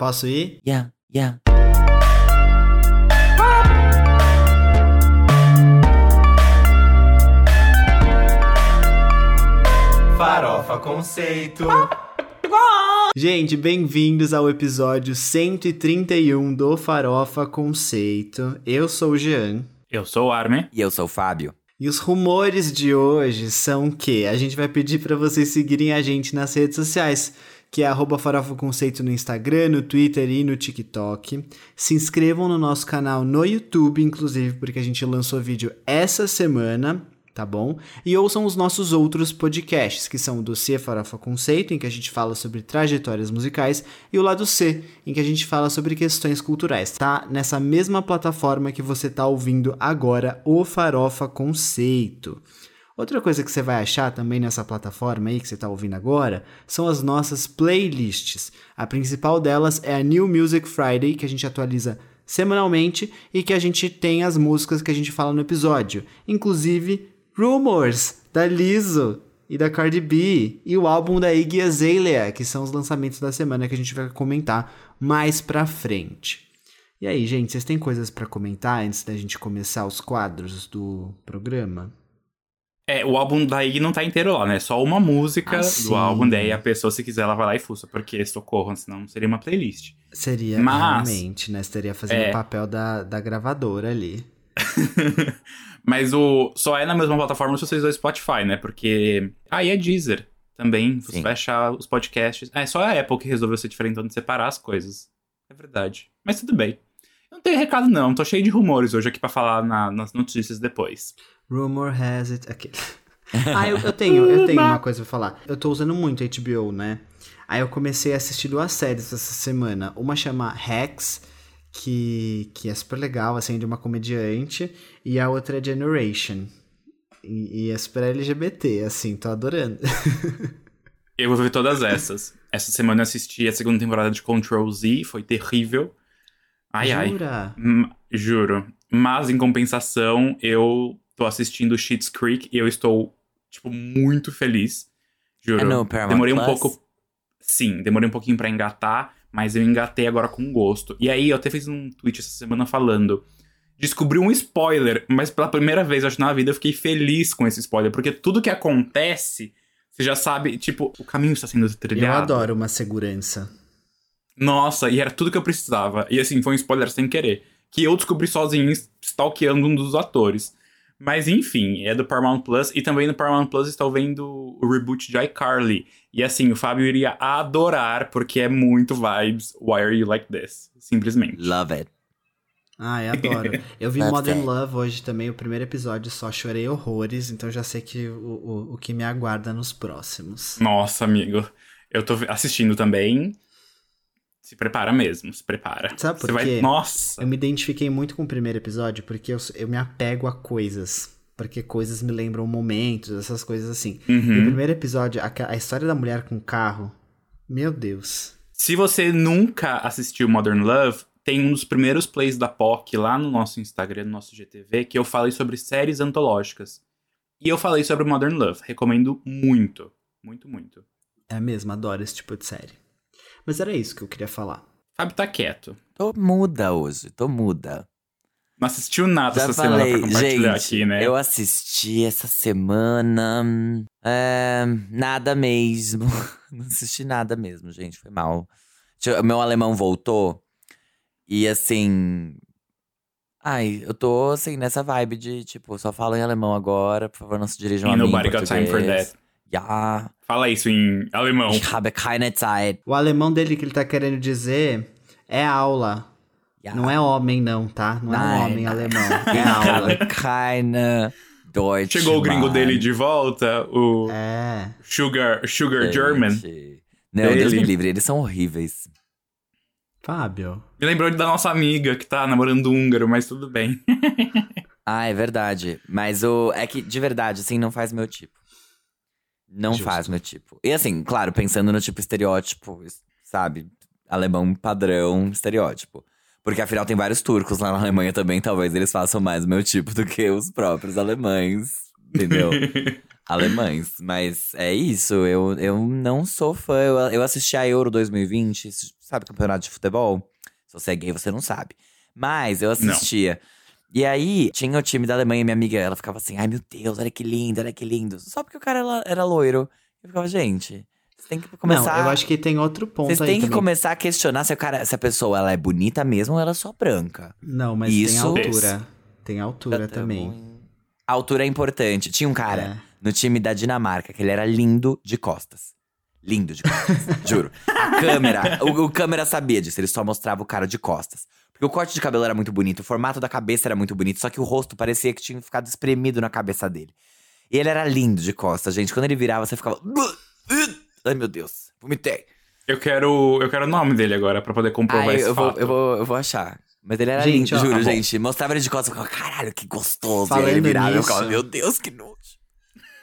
Posso ir? Yeah, yeah. Farofa Conceito. Gente, bem-vindos ao episódio 131 do Farofa Conceito. Eu sou o Jean. Eu sou o Armin. E eu sou o Fábio. E os rumores de hoje são que a gente vai pedir para vocês seguirem a gente nas redes sociais, que é arroba Farofa Conceito no Instagram, no Twitter e no TikTok. Se inscrevam no nosso canal no YouTube, inclusive, porque a gente lançou vídeo essa semana tá bom? E ouçam os nossos outros podcasts, que são o Dossiê Farofa Conceito, em que a gente fala sobre trajetórias musicais, e o Lado C, em que a gente fala sobre questões culturais, tá? Nessa mesma plataforma que você tá ouvindo agora, o Farofa Conceito. Outra coisa que você vai achar também nessa plataforma aí que você está ouvindo agora são as nossas playlists. A principal delas é a New Music Friday, que a gente atualiza semanalmente e que a gente tem as músicas que a gente fala no episódio, inclusive Rumors, da Lizzo e da Cardi B, e o álbum da Iggy Azalea, que são os lançamentos da semana que a gente vai comentar mais pra frente. E aí, gente, vocês têm coisas para comentar antes da gente começar os quadros do programa? É, o álbum da Iggy não tá inteiro lá, né? Só uma música Ah, do sim. álbum, daí a pessoa, se quiser, ela vai lá e fuça, porque socorro, senão seria uma playlist. Seria Mas- realmente, né? Estaria fazendo É. o papel da, da gravadora ali. Mas o só é na mesma plataforma se você usar o Spotify, né? Porque. Ah, e a Deezer também. Você Sim. vai achar os podcasts. Ah, é só a Apple que resolveu ser diferente de separar as coisas. É verdade. Mas tudo bem. Eu não tenho recado, não. Tô cheio de rumores hoje aqui pra falar na- nas notícias depois. Rumor has it. Aqui. ah, eu, eu tenho, eu tenho uma coisa pra falar. Eu tô usando muito HBO, né? Aí eu comecei a assistir duas séries essa semana. Uma chama Hacks, que, que é super legal, assim, de uma comediante. E a outra é Generation. E, e é super LGBT, assim, tô adorando. Eu vou ver todas essas. Essa semana eu assisti a segunda temporada de Control Z, foi terrível. Ai, ai. Jura? Hum, Juro. Mas, em compensação, eu tô assistindo Schitt's Creek e eu estou, tipo, muito feliz. Juro. É no Paramount demorei um Plus? pouco. Sim, demorei um pouquinho pra engatar, mas eu engatei agora com gosto. E aí, eu até fiz um tweet essa semana falando. Descobri um spoiler, mas pela primeira vez, acho, na vida, eu fiquei feliz com esse spoiler, porque tudo que acontece, você já sabe, tipo, o caminho está sendo Eu trilhado. adoro uma segurança. Nossa, e era tudo que eu precisava. E assim, foi um spoiler sem querer. Que eu descobri sozinho, stalkeando um dos atores. Mas enfim, é do Paramount Plus. E também no Paramount Plus estou vendo o reboot de iCarly. E assim, o Fábio iria adorar, porque é muito vibes. Why are you like this? Simplesmente. Love it. Ai, adoro. Eu vi Modern. Love hoje também, o primeiro episódio, só chorei horrores, então já sei que o, o, o que me aguarda nos próximos. Nossa, amigo. Eu tô assistindo também. Se prepara mesmo, se prepara. Sabe por Você vai. quê? Nossa! Eu me identifiquei muito com o primeiro episódio porque eu, eu me apego a coisas. Porque coisas me lembram momentos, essas coisas assim. E o Uhum. primeiro episódio, a, a história da mulher com o carro, meu Deus. Se você nunca assistiu Modern Love, tem um dos primeiros plays da POC lá no nosso Instagram, no nosso GTV, que eu falei sobre séries antológicas. E eu falei sobre Modern Love. Recomendo muito. Muito, muito. É mesmo, adoro esse tipo de série. Mas era isso que eu queria falar. Fábio tá quieto. Tô muda hoje, tô muda. Não assistiu nada Já essa semana falei, pra compartilhar gente, aqui, né? eu assisti essa semana. É, nada mesmo. Não assisti nada mesmo, gente. Foi mal. Meu alemão voltou. E assim. Ai, eu tô assim nessa vibe de tipo, só falo em alemão agora, por favor, não se dirijam a mim. em nobody got time for that. Ja, Fala isso em alemão. ich habe keine Zeit. O alemão dele que ele tá querendo dizer é aula. Ja. Não é homem, não, tá? Não é um Nein, homem nein. alemão. É aula. keine Deutsch. Chegou o gringo dele de volta, o É. Sugar, Sugar Gente. German. Não, Deus Dele. me livre, eles são horríveis. Fábio. Me lembrou da nossa amiga que tá namorando um húngaro, mas tudo bem. Ah, é verdade. Mas o. É que, de verdade, assim, não faz meu tipo. Não Justo. faz meu tipo. E assim, claro, pensando no tipo estereótipo, sabe? Alemão padrão, estereótipo. Porque afinal tem vários turcos lá na Alemanha também, talvez eles façam mais o meu tipo do que os próprios alemães. Entendeu? alemães. Mas é isso, eu, eu não sou fã. Eu, eu assisti a Euro 2020, sabe campeonato de futebol? Se você é gay, você não sabe. Mas eu assistia. E aí, tinha o time da Alemanha minha amiga, ela ficava assim, ai meu Deus, olha que lindo, olha que lindo. Só porque o cara era, era loiro. Eu ficava, gente, você tem que começar. Não, eu acho que tem outro ponto Vocês têm que também. começar a questionar se, o cara, se a pessoa ela é bonita mesmo ou ela é só branca. Não, mas Isso- tem altura. Tem altura Já também. em- A altura é importante. Tinha um cara É. no time da Dinamarca que ele era lindo de costas. Lindo de costas, juro. A câmera, o, o câmera sabia disso, ele só mostrava o cara de costas. Porque o corte de cabelo era muito bonito, o formato da cabeça era muito bonito, só que o rosto parecia que tinha ficado espremido na cabeça dele. E ele era lindo de costas, gente. Quando ele virava, você ficava. Ai, meu Deus, vomitei. Eu quero, eu quero o nome dele agora pra poder comprovar Ai, esse eu, vou, fato. eu, vou, eu vou achar. Mas ele era Gente, lindo, ó, juro, tá gente. Mostrava ele de costas, eu ficava, caralho, que gostoso. e aí Falando ele virava, eu nisso- ficava, meu Deus, que nojo.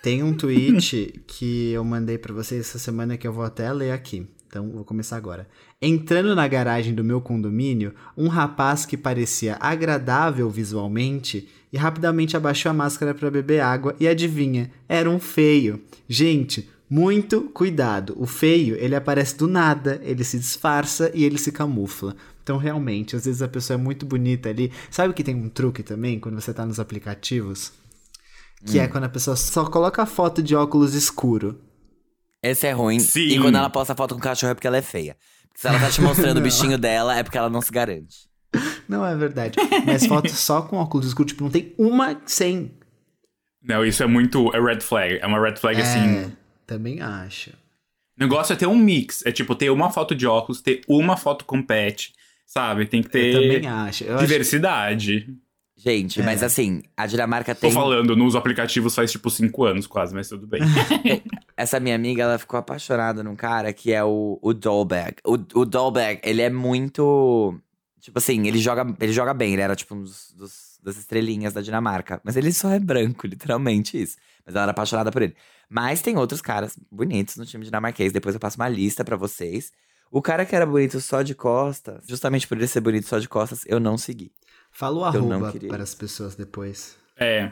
Tem um tweet que eu mandei pra vocês essa semana que eu vou até ler aqui. Então, vou começar agora. Entrando na garagem do meu condomínio, um rapaz que parecia agradável visualmente e rapidamente abaixou a máscara pra beber água e adivinha, era um feio. Gente, muito cuidado. O feio, ele aparece do nada, ele se disfarça e ele se camufla. Então, realmente, às vezes a pessoa é muito bonita ali. Sabe que tem um truque também quando você tá nos aplicativos? Que é quando a pessoa só coloca a foto de óculos escuro. Esse é ruim. Sim. E quando ela posta foto com cachorro é porque ela é feia. Porque se ela tá te mostrando o bichinho dela, é porque ela não se garante. Não é verdade. Mas foto só com óculos escuros, tipo, não tem uma sem. Não, isso é muito. É red flag. É uma red flag assim. É, também acho. O negócio é ter um mix. É tipo, ter uma foto de óculos, ter uma foto com pet, sabe? Tem que Eu ter também acho. Eu acho Gente, mas assim, a Dinamarca Tô tem. falando, nos aplicativos faz tipo cinco anos quase, mas tudo bem. Essa minha amiga, ela ficou apaixonada num cara que é o, o Dolberg. O, o Dolberg, ele é muito. Tipo assim, ele joga, ele joga bem. Ele era tipo um dos, dos- das estrelinhas da Dinamarca. Mas ele só é branco, literalmente isso. Mas ela era apaixonada por ele. Mas tem outros caras bonitos no time dinamarquês. Depois eu passo uma lista pra vocês. O cara que era bonito só de costas, justamente por ele ser bonito só de costas, eu não segui. Fala o arroba para as pessoas depois. É.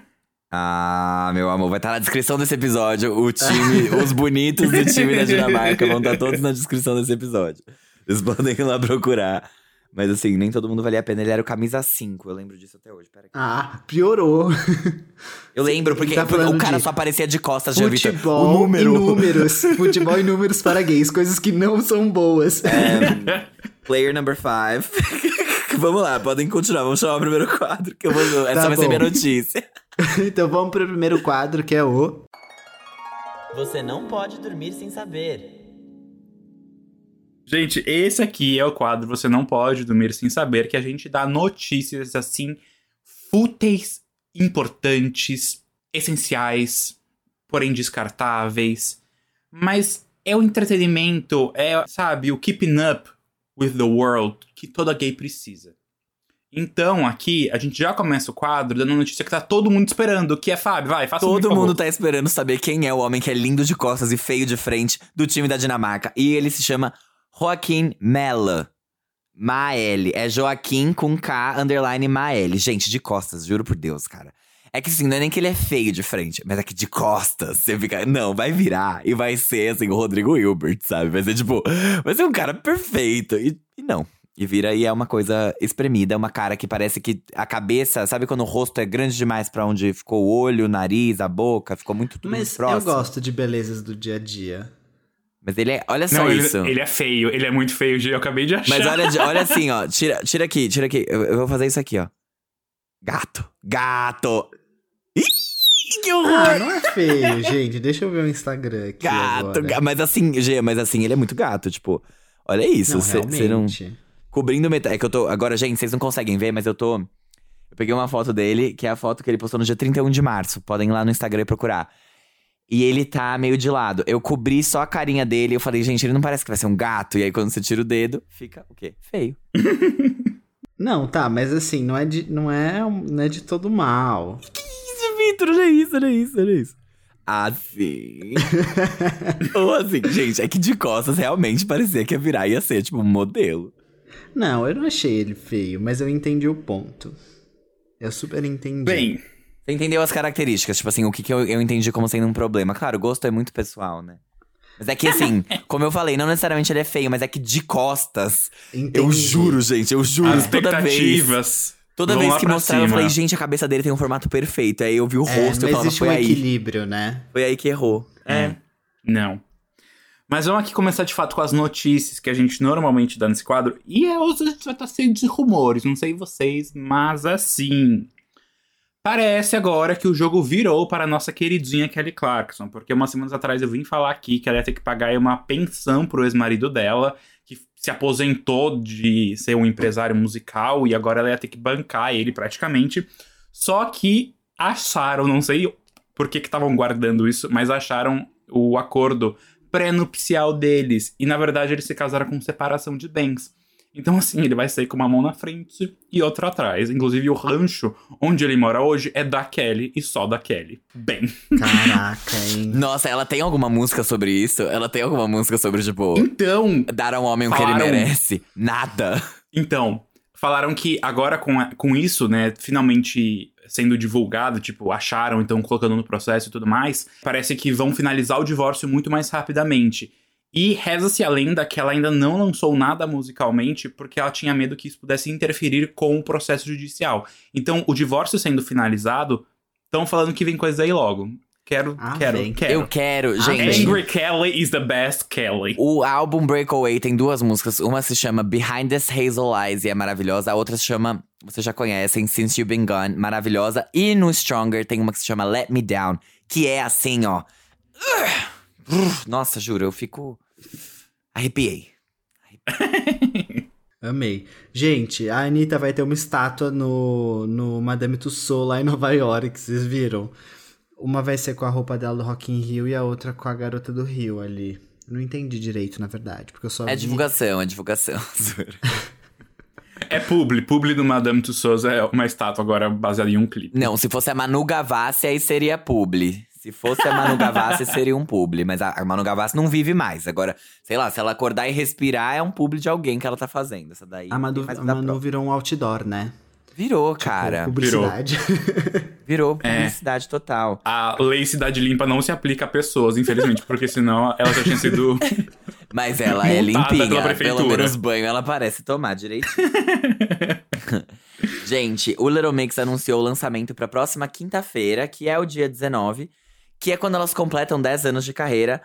Ah, meu amor, vai estar na descrição desse episódio. O time, os bonitos do time da Dinamarca vão estar todos na descrição desse episódio. Vocês podem ir lá procurar. Mas assim, nem todo mundo valia a pena. Ele era o camisa 5, eu lembro disso até hoje. Pera aqui. Ah, piorou. Eu lembro, porque tá o cara de só aparecia de costas, já. Futebol O número. e números. Futebol e números para gays. Coisas que não são boas. É. Player number 5. vamos lá, podem continuar. Vamos chamar o primeiro quadro, que eu vou. Essa Tá vai ser bom. minha notícia. então vamos pro primeiro quadro, que é o... Você não pode dormir sem saber. Gente, esse aqui é o quadro Você Não Pode Dormir Sem Saber, que a gente dá notícias assim, fúteis, importantes, essenciais, porém descartáveis. Mas é o entretenimento, é, sabe, o keeping up with the world que toda gay precisa. Então, aqui, a gente já começa o quadro dando notícia que tá todo mundo esperando, que é Fábio, vai, faça Todo um favor. mundo tá esperando saber quem é o homem que é lindo de costas e feio de frente do time da Dinamarca. E ele se chama Joaquim Mella. Mael. É Joaquim com K underline Mael. Gente, de costas, juro por Deus, cara. É que assim, não é nem que ele é feio de frente, mas é que de costas você fica. Não, vai virar e vai ser assim, o Rodrigo Hilbert, sabe? Vai ser tipo. Vai ser um cara perfeito. E, e não. E vira e é uma coisa espremida, é uma cara que parece que a cabeça, sabe quando o rosto é grande demais pra onde ficou o olho, o nariz, a boca, ficou muito tudo Mas muito eu gosto de belezas do dia a dia. Mas ele é, olha só Não, ele, isso. ele é feio, ele é muito feio, eu acabei de achar. Mas olha, olha assim, ó, tira, tira aqui, tira aqui. Eu, eu vou fazer isso aqui, ó. Gato, gato. Ih, que horror. Ah, não é feio, gente. Deixa eu ver o Instagram aqui Gato, agora. ga- mas assim, Gê, mas assim, ele é muito gato, tipo. Olha isso, você não cobrindo metade. É que eu tô. Agora, gente, vocês não conseguem ver, mas eu tô. Eu peguei uma foto dele, que é a foto que ele postou no dia 31 de março. Podem ir lá no Instagram e procurar. E ele tá meio de lado. Eu cobri só a carinha dele. Eu falei, gente, ele não parece que vai ser um gato. E aí, quando você tira o dedo, fica o quê? Feio. Não, tá, mas assim, não é de, não é, não é de todo mal. Vitor, olha isso, olha isso, olha isso. Assim. Ou assim, gente, é que de costas realmente parecia que ia virar ia ser, tipo, um modelo. Não, eu não achei ele feio, mas eu entendi o ponto. Eu super entendi. Bem, Você entendeu as características, tipo assim, o que, que eu, eu entendi como sendo um problema. Claro, o gosto é muito pessoal, né? Mas é que assim, como eu falei, não necessariamente ele é feio, mas é que de costas. Entendi. Eu juro, gente, eu juro. As toda vez. Toda vão vez que mostraram, eu cima. falei, gente, a cabeça dele tem um formato perfeito. Aí eu vi o É, rosto e eu falava, existe foi um aí. equilíbrio, né? Foi aí que errou. É. Não. Mas vamos aqui começar de fato com as notícias que a gente normalmente dá nesse quadro. E é, hoje a gente vai estar cheio de rumores, não sei vocês, mas assim. Parece agora que o jogo virou para a nossa queridinha Kelly Clarkson, porque umas semanas atrás eu vim falar aqui que ela ia ter que pagar aí uma pensão pro ex-marido dela, se aposentou de ser um empresário musical e agora ela ia ter que bancar ele praticamente. Só que acharam, não sei por que estavam guardando isso, mas acharam o acordo pré-nupcial deles. E na verdade eles se casaram com separação de bens. Então, assim, ele vai sair com uma mão na frente e outra atrás. Inclusive, o rancho onde ele mora hoje é da Kelly e só da Kelly. Bem. Caraca, hein? Nossa, ela tem alguma música sobre isso? Ela tem alguma música sobre, tipo, Então, dar ao homem o que ele Falaram. merece? Nada. Então, falaram que agora com, a- com isso, né, finalmente sendo divulgado, tipo, acharam, então colocando no processo e tudo mais, parece que vão finalizar o divórcio muito mais rapidamente. E reza-se a lenda que ela ainda não lançou nada musicalmente porque ela tinha medo que isso pudesse interferir com o processo judicial. Então, o divórcio sendo finalizado, estão falando que vem coisa aí logo. Quero, Ah, quero, vem. quero. Eu quero, Ah, gente. Angry Kelly is the best Kelly. O álbum Breakaway tem duas músicas. Uma se chama Behind This Hazel Eyes e é maravilhosa. A outra se chama, vocês já conhecem, Since You've Been Gone, maravilhosa. E no Stronger tem uma que se chama Let Me Down, que é assim, ó. Nossa, juro, eu fico. Arrepiei. Amei. Gente, a Anitta vai ter uma estátua no, no Madame Tussauds lá em Nova York, vocês viram? Uma vai ser com a roupa dela do Rock in Rio e a outra com a garota do Rio ali. Não entendi direito, na verdade, porque eu só É vi... divulgação, é divulgação. É publi. Publi do Madame Tussauds é uma estátua agora baseada em um clipe. Não, se fosse a Manu Gavassi, aí seria publi. Se fosse a Manu Gavassi, seria um publi. Mas a a Manu Gavassi não vive mais. Agora, sei lá, se ela acordar e respirar, é um publi de alguém que ela tá fazendo. Essa daí. A Manu, a Manu virou um outdoor, né? Virou, cara. Publicidade. Virou É. publicidade total. A lei Cidade Limpa não se aplica a pessoas, infelizmente, porque senão ela já tinha sido. Mas ela é limpinha. pela Pelo prefeitura. menos banho ela parece tomar direitinho. Gente, o Little Mix anunciou o lançamento pra próxima quinta-feira, que é o dia 19, que é quando elas completam 10 anos de carreira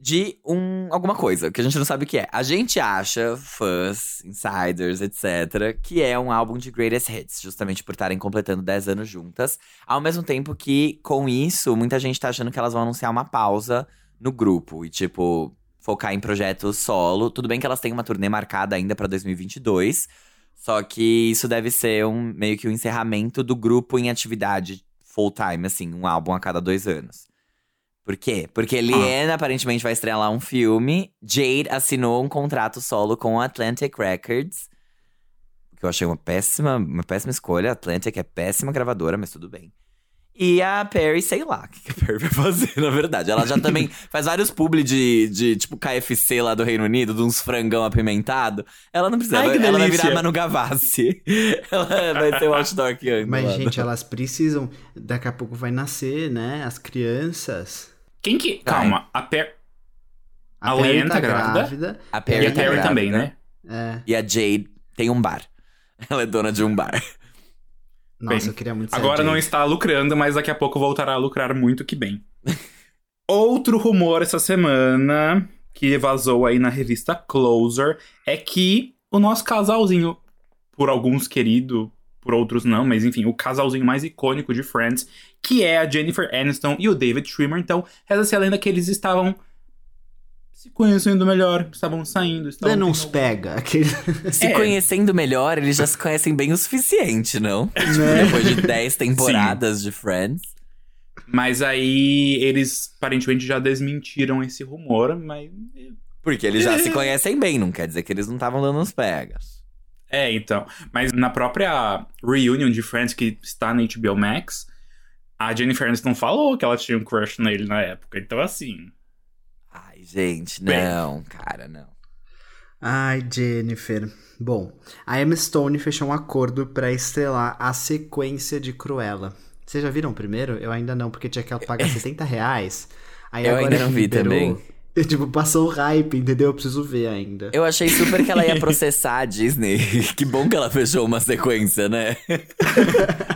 de um alguma coisa, que a gente não sabe o que é. A gente acha, fãs, insiders, etc., que é um álbum de greatest hits, justamente por estarem completando 10 anos juntas. Ao mesmo tempo que, com isso, muita gente tá achando que elas vão anunciar uma pausa no grupo e, tipo, focar em projetos solo. Tudo bem que elas têm uma turnê marcada ainda pra 2022, só que isso deve ser um meio que o encerramento do grupo em atividade full time, assim, um álbum a cada dois anos. Por quê? Porque Liane aparentemente vai estrear lá um filme. Jade assinou um contrato solo com a Atlantic Records. Que eu achei uma péssima, uma péssima escolha. A Atlantic é péssima gravadora, mas tudo bem. E a Perry, sei lá o que que a Perry vai fazer, na verdade. Ela já também faz vários publi de, de, tipo, KFC lá do Reino Unido, de uns frangão apimentado. Ela não precisa, Ai, ela, ela vai virar Manu Gavassi. ela vai ser que anda Mas, gente, elas precisam. Daqui a pouco vai nascer, né? As crianças. Quem que. Calma, a Per. A Perry Liane tá grávida. A E Perry a tá Perry grávida. também, né? É. E a Jade tem um bar. Ela é dona de um bar. Nossa, Bem, eu queria muito ser Agora a não Jade. está lucrando, mas daqui a pouco voltará a lucrar muito que bem. Outro rumor essa semana que vazou aí na revista Closer é que o nosso casalzinho, por alguns querido, por outros não, mas enfim, o casalzinho mais icônico de Friends, que é a Jennifer Aniston e o David Schwimmer. Então, reza-se a lenda que eles estavam se conhecendo melhor, estavam saindo, estavam Dando tendo uns pega. Aquele... Se É. conhecendo melhor, eles já se conhecem bem o suficiente, não? Tipo, Né? Depois de 10 temporadas de Friends. Mas aí eles aparentemente já desmentiram esse rumor, mas. Porque eles já se conhecem bem, não quer dizer que eles não estavam dando uns pegas. É, então. Mas na própria reunion de Friends que está na HBO Max, a Jennifer Aniston falou que ela tinha um crush nele na época. Então, assim. Ai, gente, Bem. não, cara, não. Ai, Jennifer. Bom, a Emma Stone fechou um acordo pra estrelar a sequência de Cruella. Vocês já viram o primeiro? Eu ainda não, porque tinha que pagar 70 reais. Aí Eu agora ainda não vi liberou, também. Eu, tipo, passou o hype, entendeu? Eu preciso ver ainda. Eu achei super que ela ia processar a Disney. que bom que ela fechou uma sequência, né?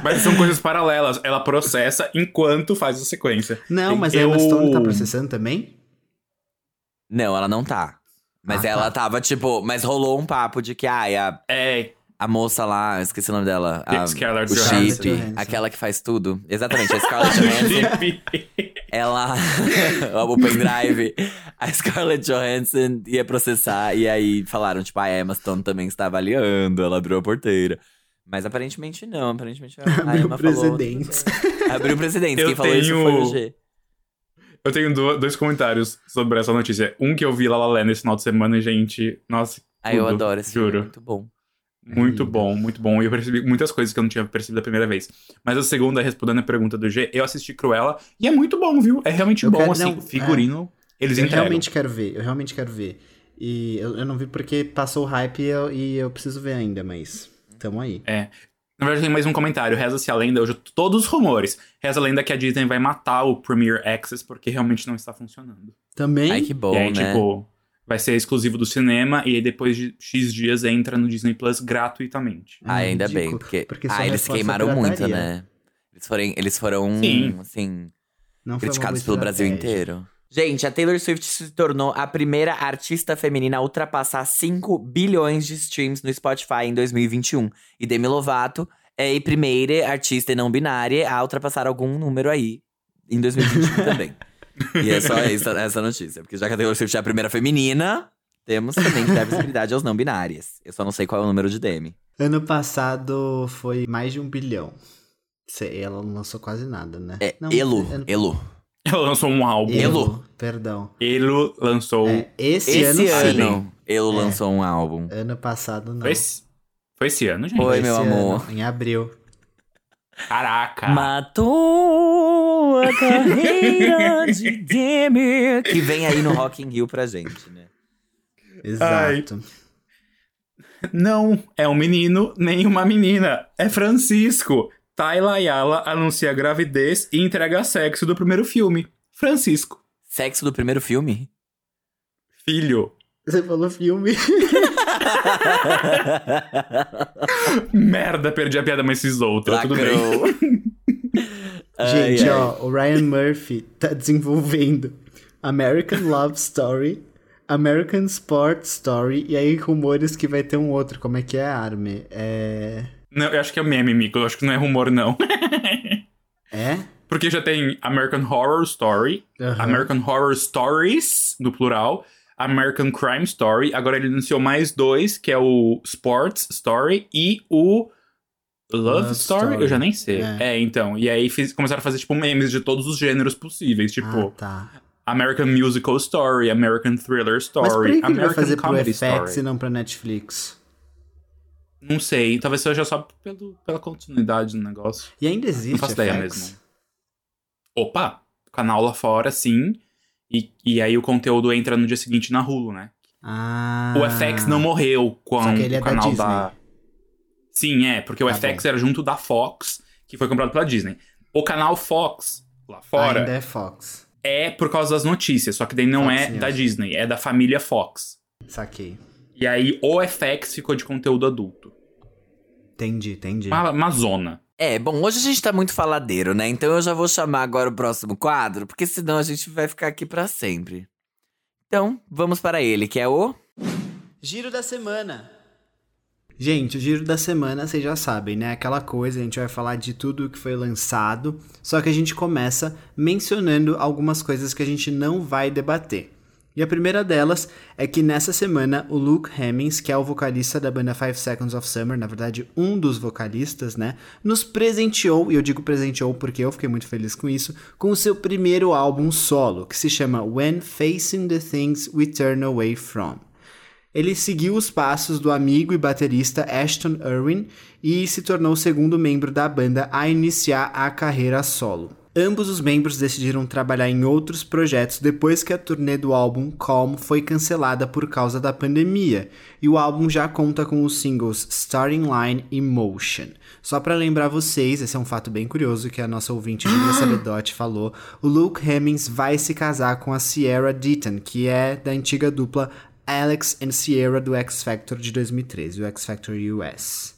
Mas são coisas paralelas. Ela processa enquanto faz a sequência. Não, mas a eu... Emma Stone tá processando também? Não, ela não tá. Mas Ah, tá. ela tava, tipo, mas rolou um papo de que, ai, a, É, a moça lá, esqueci o nome dela. A, Scarlett o Johansson. chip, Johansson. aquela que faz tudo. Exatamente, a Scarlett Johansson. ela. o pendrive. A Scarlett Johansson ia processar. E aí falaram, tipo, a Emma Stone também está avaliando. Ela abriu a porteira. Mas aparentemente não. Aparentemente a Abriu Emma falou. precedentes. Abriu precedentes. Eu Quem falou isso foi o tenho- G. Eu tenho do- dois comentários sobre essa notícia. Um que eu vi La La Land esse final de semana, e, gente. Nossa. Ai, eu tudo, adoro esse filme. Juro. Muito bom. Muito lindo. bom, muito bom. E eu percebi muitas coisas que eu não tinha percebido a primeira vez. Mas a segunda, respondendo a pergunta do G, eu assisti Cruella e é muito bom, viu? É realmente Eu bom, quero- assim. não, o figurino, eles Eu entregam. realmente quero ver, eu realmente quero ver. E eu, eu não vi porque passou o hype e eu, e eu preciso ver ainda, mas tamo aí. É. Na verdade, tem mais um comentário. Reza-se a lenda, hoje todos os rumores. Reza a lenda que a Disney vai matar o Premiere Access porque realmente não está funcionando. Também? Ai, que bom, e aí, né? tipo, vai ser exclusivo do cinema e aí depois de X dias entra no Disney Plus gratuitamente. Ah, ainda bem, porque, porque ah, eles queimaram muito, né? Eles foram, eles foram Sim. assim, Não criticados pelo Brasil inteiro. Gente, a Taylor Swift se tornou a primeira artista feminina a ultrapassar 5 bilhões de streams no Spotify em 2021. E Demi Lovato é a primeira artista não binária a ultrapassar algum número aí em 2021 também. E é só essa, essa notícia. Porque já que a Taylor Swift é a primeira feminina, temos também que dar visibilidade aos não binárias. Eu só não sei qual é o número de Demi. Ano passado foi mais de um bilhão. Ela não lançou quase nada, né? É Não, Elo, ano- Elo. Ela lançou um álbum. Elo. Perdão. Elo lançou. É, esse, Esse ano, sim. ano, Elo É. lançou um álbum. Ano passado não. Foi, esse, foi esse ano, gente? Oi, Esse meu ano, amor. em abril. Caraca. Matou a carreira de Demi. Que vem aí no Rock in Rio pra gente, né? Exato. Não é um menino nem uma menina. É Francisco. Tayla Ayala anuncia gravidez e entrega sexo do primeiro filme. Francisco. Sexo do primeiro filme? Filho. Você falou filme. Merda, perdi a piada, mas fiz outra. Tudo bem. Lacrou. Ai, Gente, ai. ó, o Ryan Murphy tá desenvolvendo American Love Story, American Sport Story, e aí rumores que vai ter um outro. Como é que é, Arme? É. Não, eu acho que é meme, Mico. Eu acho que não é rumor, não. É? Porque já tem American Horror Story, Aham. American Horror Stories, no plural, American Crime Story. Agora ele anunciou mais dois, que é o Sports Story e o Love, Love Story? Story. Eu já nem sei. É. É, então. E aí fiz- começaram a fazer, tipo, memes de todos os gêneros possíveis. Ah, Tipo, tá. American Musical Story, American Thriller Mas por Story, que American vai fazer pro Comedy FX Story. e não pra Netflix? Não sei. Talvez seja só pelo, pela continuidade do negócio. E ainda existe Não faço ideia FX? mesmo. Opa, canal lá fora, sim. E, e aí o conteúdo entra no dia seguinte na Hulu, né? Ah. O FX não morreu com Só que ele é o da canal Disney. da. Sim, é, porque o Tá FX bom. era junto da Fox, que foi comprado pela Disney. O canal Fox, lá fora, Ainda é Fox. é por causa das notícias, só que daí não Fox é News. da Disney, é da família Fox. Saquei. E aí o FX ficou de conteúdo adulto. Entendi, entendi. Uma, uma zona. É, bom, hoje a gente tá muito faladeiro, né? Então eu já vou chamar agora o próximo quadro, porque senão a gente vai ficar aqui pra sempre. Então, vamos para ele, que é o. Giro da semana. Gente, o giro da semana, vocês já sabem, né? Aquela coisa, a gente vai falar de tudo que foi lançado, só que a gente começa mencionando algumas coisas que a gente não vai debater. E a primeira delas é que nessa semana o Luke Hemmings, que é o vocalista da banda Five Seconds of Summer, na verdade um dos vocalistas, né, nos presenteou, e eu digo presenteou porque eu fiquei muito feliz com isso, com o seu primeiro álbum solo, que se chama When Facing the Things We Turn Away From. Ele seguiu os passos do amigo e baterista Ashton Irwin e se tornou o segundo membro da banda a iniciar a carreira solo. Ambos os membros decidiram trabalhar em outros projetos depois que a turnê do álbum Calm foi cancelada por causa da pandemia, e o álbum já conta com os singles Starting Line e Motion. Só para lembrar vocês, esse é um fato bem curioso que a nossa ouvinte Julia Sabedotti falou, o Luke Hemmings vai se casar com a Sierra Deaton, que é da antiga dupla Alex and Sierra do X Factor de 2013, o X Factor US.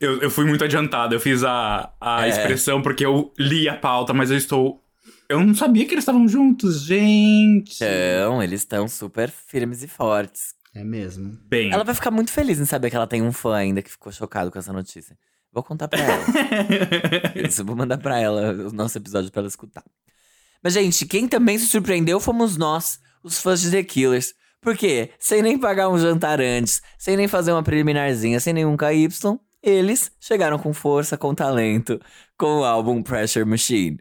Eu, eu fui muito adiantado, eu fiz a, a É. expressão porque eu li a pauta, mas eu estou. Eu não sabia que eles estavam juntos, gente. Então, eles estão super firmes e fortes. É mesmo. Bem, Ela vai ficar muito feliz em saber que ela tem um fã ainda que ficou chocado com essa notícia. Vou contar pra ela. Isso, vou mandar pra ela o nosso episódio pra ela escutar. Mas, gente, quem também se surpreendeu fomos nós, os fãs de The Killers. Por quê? Sem nem pagar um jantar antes, sem nem fazer uma preliminarzinha, sem nenhum KY, eles chegaram com força, com talento, com o álbum Pressure Machine.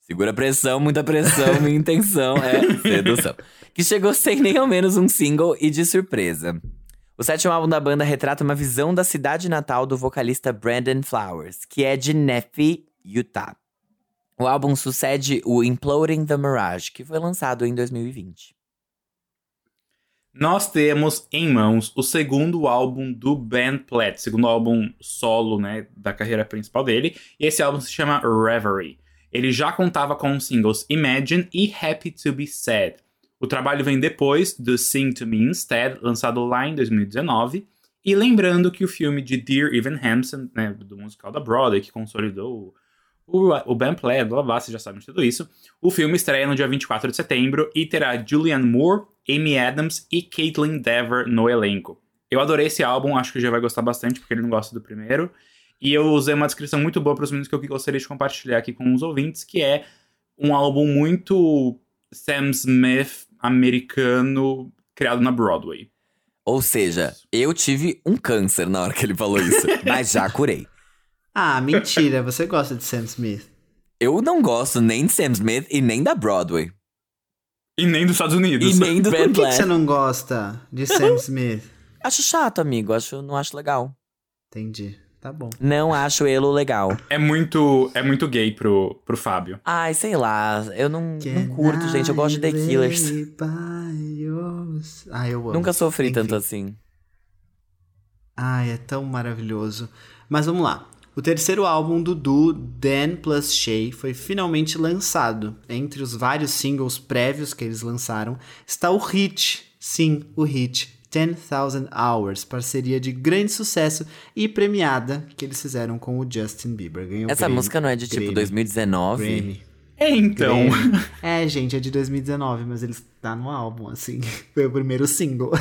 Segura pressão, muita pressão, minha intenção é sedução. Que chegou sem nem ao menos um single e de surpresa. O sétimo álbum da banda retrata uma visão da cidade natal do vocalista Brandon Flowers, que é de Nephi, Utah. O álbum sucede o Imploding the Mirage, que foi lançado em 2020. Nós temos em mãos o segundo álbum do Ben Platt, segundo álbum solo, né, da carreira principal dele, e esse álbum se chama Reverie. Ele já contava com os singles Imagine e Happy to Be Sad. O trabalho vem depois do Sing to Me Instead, lançado lá em 2019, e lembrando que o filme de Dear Evan Hansen, né, do musical da Broadway, que consolidou o, o Ben Platt, blá blá, vocês já sabem de tudo isso, o filme estreia no dia 24 de setembro e terá Julianne Moore, Amy Adams e Caitlin Dever no elenco. Eu adorei esse álbum, acho que o G vai gostar bastante, porque ele não gosta do primeiro. E eu usei uma descrição muito boa para os meninos que eu gostaria de compartilhar aqui com os ouvintes, que é um álbum muito Sam Smith americano criado na Broadway. Ou seja, eu tive um câncer na hora que ele falou isso, mas já curei. Ah, mentira, você gosta de Sam Smith. Eu não gosto nem de Sam Smith e nem da Broadway. E nem dos Estados Unidos. E nem do Por que, você não gosta de Sam Smith? Acho chato, amigo. Acho, não acho legal. Entendi. Tá bom. Não acho ele legal. É muito, é muito gay pro, pro Fábio. Ai, sei lá. Eu não, não curto, gente. Eu gosto de The Killers. Ah, eu amo. Nunca sofri Enfim. tanto assim. Ai, é tão maravilhoso. Mas vamos lá. O terceiro álbum do duo, Dan plus Shay, foi finalmente lançado. Entre os vários singles prévios que eles lançaram, está o hit. Sim, o hit. 10,000 Hours, parceria de grande sucesso e premiada que eles fizeram com o Justin Bieber. Ganhou Essa Grammy- música não é de tipo Grammy, 2019? Grammy. É, então. Grammy. É, gente, é de 2019, mas ele tá no álbum, assim. Foi o primeiro single.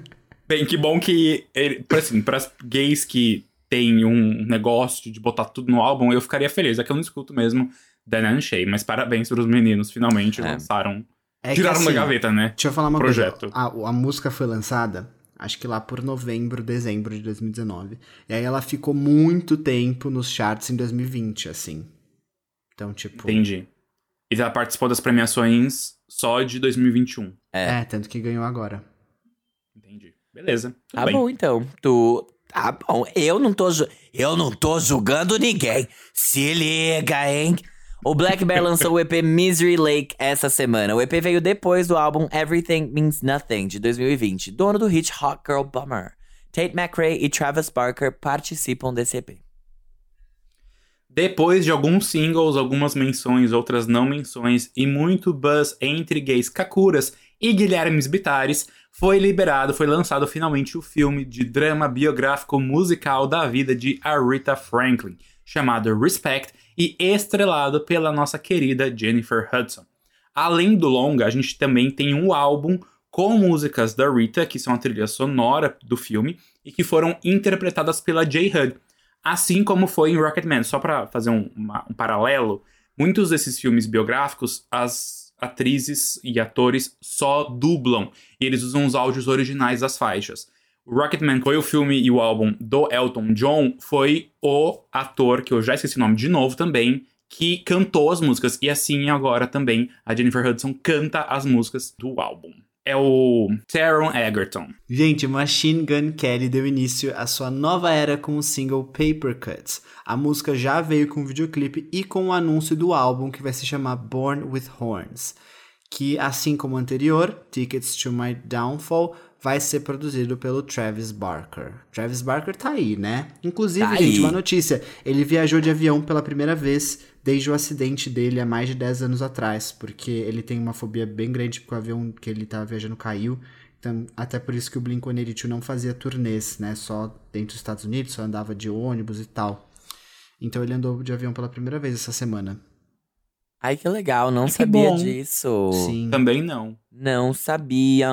Bem, que bom que, ele, pra, assim, pras gays que tem um negócio de botar tudo no álbum, eu ficaria feliz. É que eu não escuto mesmo Dan and Shay, mas parabéns pros meninos, finalmente É. lançaram. É tiraram que, da assim, gaveta, né? Deixa eu falar uma Projeto. coisa. A, a música foi lançada, acho que lá por novembro, dezembro de 2019. E aí ela ficou muito tempo nos charts em 2020, assim. Então, tipo. Entendi. E ela participou das premiações só de 2021. É, tanto que ganhou agora. Entendi. Beleza. Tá bem. bom, então. Tu. Tá bom. Eu não tô. Eu não tô julgando ninguém. Se liga, hein? O Black Bear lançou o EP Misery Lake essa semana. O EP veio depois do álbum Everything Means Nothing, de 2020, dono do hit Hot Girl Bummer. Tate McRae e Travis Barker participam desse EP. Depois de alguns singles, algumas menções, outras não menções e muito buzz entre gays Kakuras e Guilhermes Bitares, foi liberado, foi lançado finalmente o filme de drama biográfico musical da vida de Aretha Franklin, chamado Respect e estrelado pela nossa querida Jennifer Hudson. Além do longa, a gente também tem um álbum com músicas da Rita, que são a trilha sonora do filme, e que foram interpretadas pela J-Hud. Assim como foi em Rocketman. Só pra fazer um, uma- um paralelo, muitos desses filmes biográficos, as atrizes e atores só dublam, e eles usam os áudios originais das faixas. Rocketman foi o filme e o álbum do Elton John, foi o ator, que eu já esqueci o nome de novo também, que cantou as músicas. E assim agora também a Jennifer Hudson canta as músicas do álbum. É o Taron Egerton. Gente, Machine Gun Kelly deu início à sua nova era com o single Paper Cuts. A música já veio com videoclipe e com o anúncio do álbum que vai se chamar Born with Horns, que assim como o anterior, Tickets to My Downfall, vai ser produzido pelo Travis Barker. Travis Barker tá aí, né? Inclusive, Tá gente, aí. uma notícia. Ele viajou de avião pela primeira vez desde o acidente dele há mais de 10 anos atrás, porque ele tem uma fobia bem grande porque o avião que ele tava viajando caiu. Então, até por isso que o Blink-182 não fazia turnês, né? Só dentro dos Estados Unidos, só andava de ônibus e tal. Então ele andou de avião pela primeira vez essa semana. Ai, que legal, não Que sabia bom. disso. Sim. Também não. Não sabia,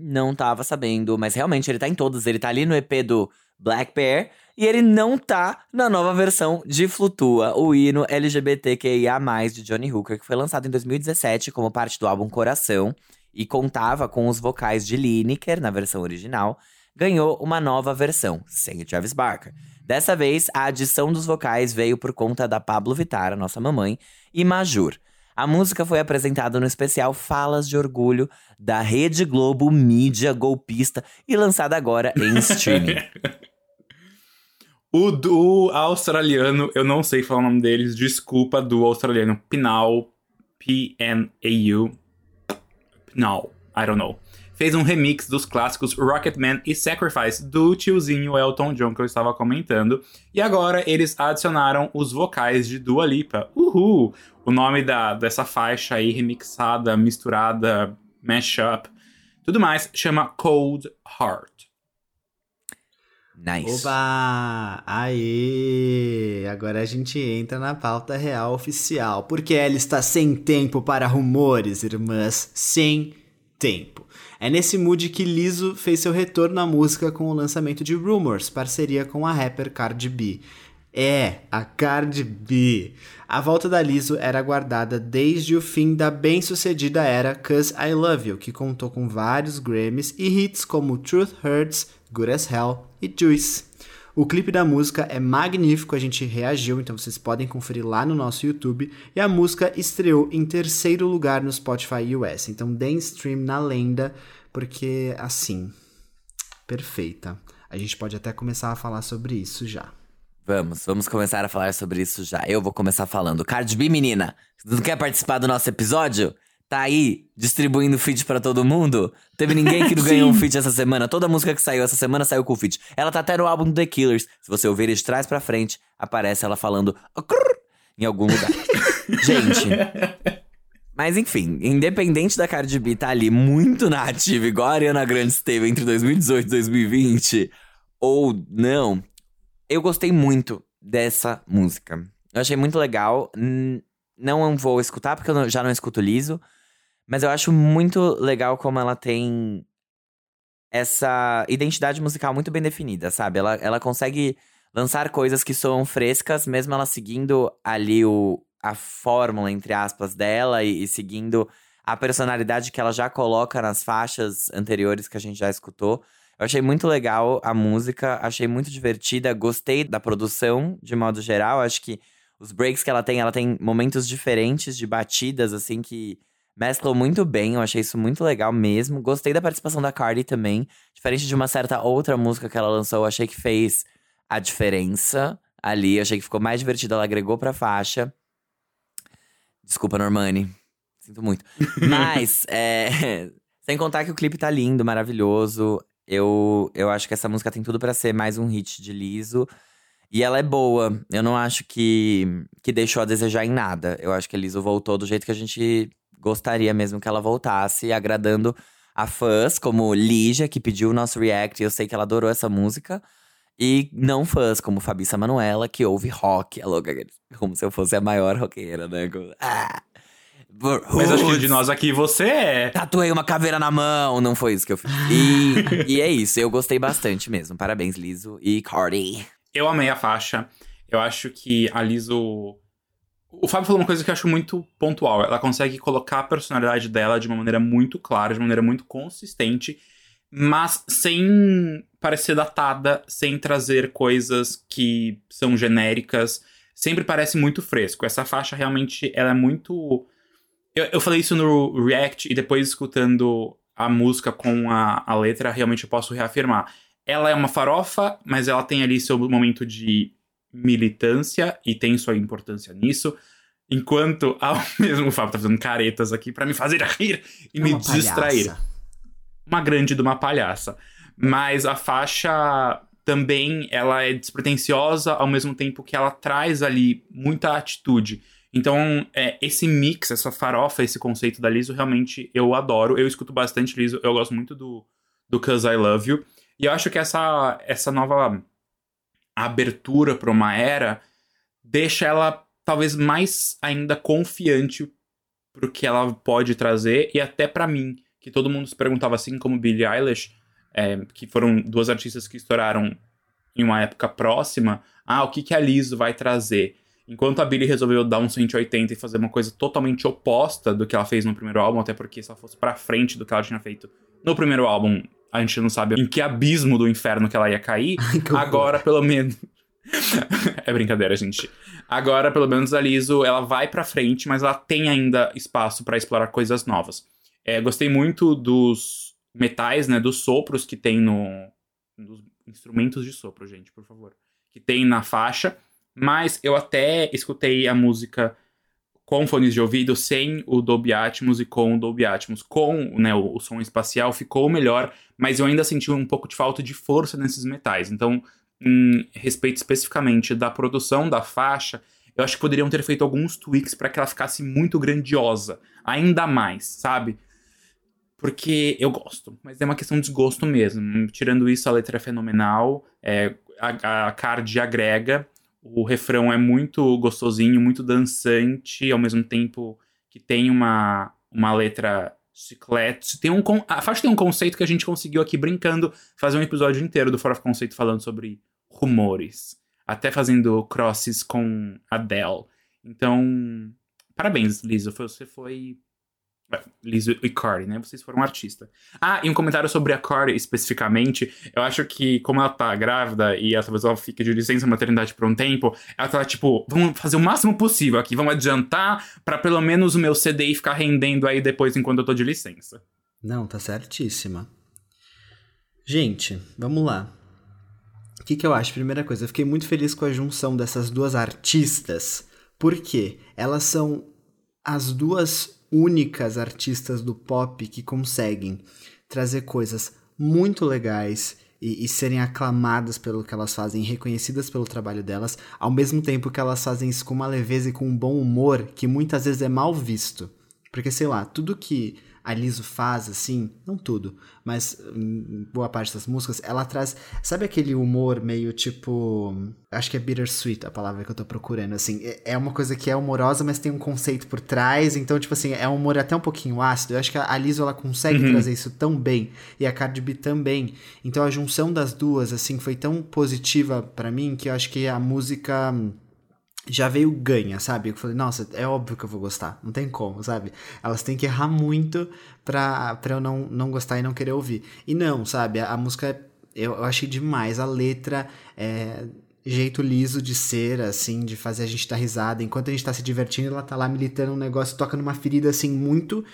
não tava sabendo, mas realmente ele tá em todos. Ele tá ali no EP do Black Bear e ele não tá na nova versão de Flutua, o hino LGBTQIA+, de Johnny Hooker, que foi lançado em 2017 como parte do álbum Coração e contava com os vocais de Lineker na versão original, ganhou uma nova versão, sem o Travis Barker. Dessa vez, a adição dos vocais veio por conta da Pablo Vittar, a nossa mamãe, e Majur. A música foi apresentada no especial Falas de Orgulho da Rede Globo Mídia Golpista e lançada agora em streaming. O do australiano, eu não sei falar o nome deles, desculpa, do australiano Pinal, P-N-A-U, Pinal, I don't know. Fez um remix dos clássicos Rocketman e Sacrifice do tiozinho Elton John que eu estava comentando. E agora eles adicionaram os vocais de Dua Lipa. Uhul! O nome da, dessa faixa aí, remixada, misturada, mashup, tudo mais, chama Cold Heart. Nice. Oba! Aê! Agora a gente entra na pauta real oficial. Porque ela está sem tempo para rumores, irmãs. Sem tempo. É nesse mood que Lizzo fez seu retorno à música com o lançamento de Rumors, parceria com a rapper Cardi B. É, a Cardi B. A volta da Lizzo era aguardada desde o fim da bem-sucedida era Cause I Love You, que contou com vários Grammys e hits como Truth Hurts, Good as Hell e Juice. O clipe da música é magnífico, a gente reagiu, então vocês podem conferir lá no nosso YouTube. E a música estreou em terceiro lugar no Spotify US. Então deem stream na lenda, porque assim, perfeita. A gente pode até começar a falar sobre isso já. Vamos, vamos começar a falar sobre isso já. Eu vou começar falando. Cardi B, menina, não quer participar do nosso episódio? Tá aí, distribuindo feat pra todo mundo? Teve ninguém que não ganhou um feat essa semana. Toda música que saiu essa semana saiu com feat. Ela tá até no álbum The Killers. Se você ouvir de trás pra frente, aparece ela falando em algum lugar. Gente. Mas enfim, independente da Cardi B tá ali muito na ativa, igual a Ariana Grande esteve entre 2018 e 2020, ou não, eu gostei muito dessa música. Eu achei muito legal. Não vou escutar, porque eu já não escuto liso. Mas eu acho muito legal como ela tem essa identidade musical muito bem definida, sabe? Ela, ela consegue lançar coisas que soam frescas, mesmo ela seguindo ali o, a fórmula, entre aspas, dela e, e seguindo a personalidade que ela já coloca nas faixas anteriores que a gente já escutou. Eu achei muito legal a música, achei muito divertida, gostei da produção de modo geral. Acho que os breaks que ela tem, ela tem momentos diferentes de batidas, assim, que mesclam muito bem. Eu achei isso muito legal mesmo. Gostei da participação da Cardi também. Diferente de uma certa outra música que ela lançou, eu achei que fez a diferença ali. Eu achei que ficou mais divertida, ela agregou pra faixa. Desculpa, Normani. Sinto muito. Mas, é, sem contar que o clipe tá lindo, maravilhoso. Eu, eu acho que essa música tem tudo pra ser mais um hit de liso. E ela é boa. Eu não acho que, que deixou a desejar em nada. Eu acho que a Liso voltou do jeito que a gente gostaria mesmo que ela voltasse, agradando a fãs, como Lígia, que pediu o nosso react. E eu sei que ela adorou essa música. E não fãs, como Fabissa Manuela, que ouve rock. É louca, como se eu fosse a maior roqueira, né? Como- Ah! Mas acho que de nós aqui você é. Tatuei uma caveira na mão, não foi isso que eu fiz. E, e é isso, eu gostei bastante mesmo. Parabéns, Liso e Cardi. Eu amei a faixa. Eu acho que a Liso. O Fábio falou uma coisa que eu acho muito pontual. Ela consegue colocar a personalidade dela de uma maneira muito clara, de uma maneira muito consistente, mas sem parecer datada, sem trazer coisas que são genéricas. Sempre parece muito fresco. Essa faixa realmente ela é muito. Eu, eu falei isso no React e depois escutando a música com a, a letra, realmente eu posso reafirmar. Ela é uma farofa, mas ela tem ali seu momento de militância e tem sua importância nisso. Enquanto ao mesmo Fábio tá fazendo caretas aqui para me fazer rir e É me uma distrair. palhaça. Uma grande de uma palhaça. Mas a faixa também ela é despretensiosa ao mesmo tempo que ela traz ali muita atitude. Então, é, esse mix, essa farofa, esse conceito da Liso, realmente eu adoro. Eu escuto bastante Liso, eu gosto muito do, do Cause I Love You. E eu acho que essa, essa nova abertura para uma era deixa ela talvez mais ainda confiante pro que ela pode trazer e até pra mim, que todo mundo se perguntava assim como Billie Eilish, é, que foram duas artistas que estouraram em uma época próxima, ah, o que que a Lizzo vai trazer? Enquanto a Billie resolveu dar um 180 e fazer uma coisa totalmente oposta do que ela fez no primeiro álbum, até porque se ela fosse pra frente do que ela tinha feito no primeiro álbum, a gente não sabe em que abismo do inferno que ela ia cair. Agora, pelo menos. é brincadeira, gente. Agora, pelo menos, a Lizzo, ela vai pra frente, mas ela tem ainda espaço pra explorar coisas novas. É, gostei muito dos metais, né? Dos sopros que tem no. Dos instrumentos de sopro, gente, por favor. Que tem na faixa. Mas eu até escutei a música com fones de ouvido, sem o Dolby Atmos e com o Dolby Atmos. Com né, o, o som espacial ficou melhor, mas eu ainda senti um pouco de falta de força nesses metais. Então, em respeito especificamente da produção da faixa, eu acho que poderiam ter feito alguns tweaks para que ela ficasse muito grandiosa, ainda mais, sabe? Porque eu gosto, mas é uma questão de desgosto mesmo. Tirando isso, a letra é fenomenal, é, a, a card agrega, o refrão é muito gostosinho, muito dançante, ao mesmo tempo que tem uma, uma letra chiclete. Tem um, a faixa tem um conceito que a gente conseguiu aqui brincando fazer um episódio inteiro do Fora Conceito falando sobre rumores. Até fazendo crosses com Adele. Então, parabéns, Liso. Você foi. Liso e Cardi, né? Vocês foram artista. Ah, e um comentário sobre a Cardi especificamente. Eu acho que, como ela tá grávida e ela, talvez ela fique de licença maternidade por um tempo, ela tá tipo, vamos fazer o máximo possível aqui, vamos adiantar pra pelo menos o meu CDI ficar rendendo aí depois enquanto eu tô de licença. Não, tá certíssima. Gente, vamos lá. O que, que eu acho? Primeira coisa, eu fiquei muito feliz com a junção dessas duas artistas, porque elas são as duas únicas artistas do pop que conseguem trazer coisas muito legais e, e serem aclamadas pelo que elas fazem, reconhecidas pelo trabalho delas, ao mesmo tempo que elas fazem isso com uma leveza e com um bom humor que muitas vezes é mal visto. Porque, sei lá, tudo que a Liso faz, assim, não tudo, mas hum, boa parte das músicas, ela traz. Sabe aquele humor meio tipo. Acho que é bittersweet a palavra que eu tô procurando, assim. é- É uma coisa que é humorosa, mas tem um conceito por trás, então, tipo assim, é um humor até um pouquinho ácido. Eu acho que a Liso ela consegue Uhum. trazer isso tão bem, e a Cardi B também. Então a junção das duas, assim, foi tão positiva pra mim que eu acho que a música hum, já veio ganha, sabe? Eu falei, nossa, é óbvio que eu vou gostar, não tem como, sabe? Elas têm que errar muito pra, pra eu não, não gostar e não querer ouvir. E não, sabe? A, a música, eu, eu achei demais, a letra é jeito liso de ser, assim, de fazer a gente dar risada. Enquanto a gente tá se divertindo, ela tá lá militando um negócio, toca numa ferida, assim, muito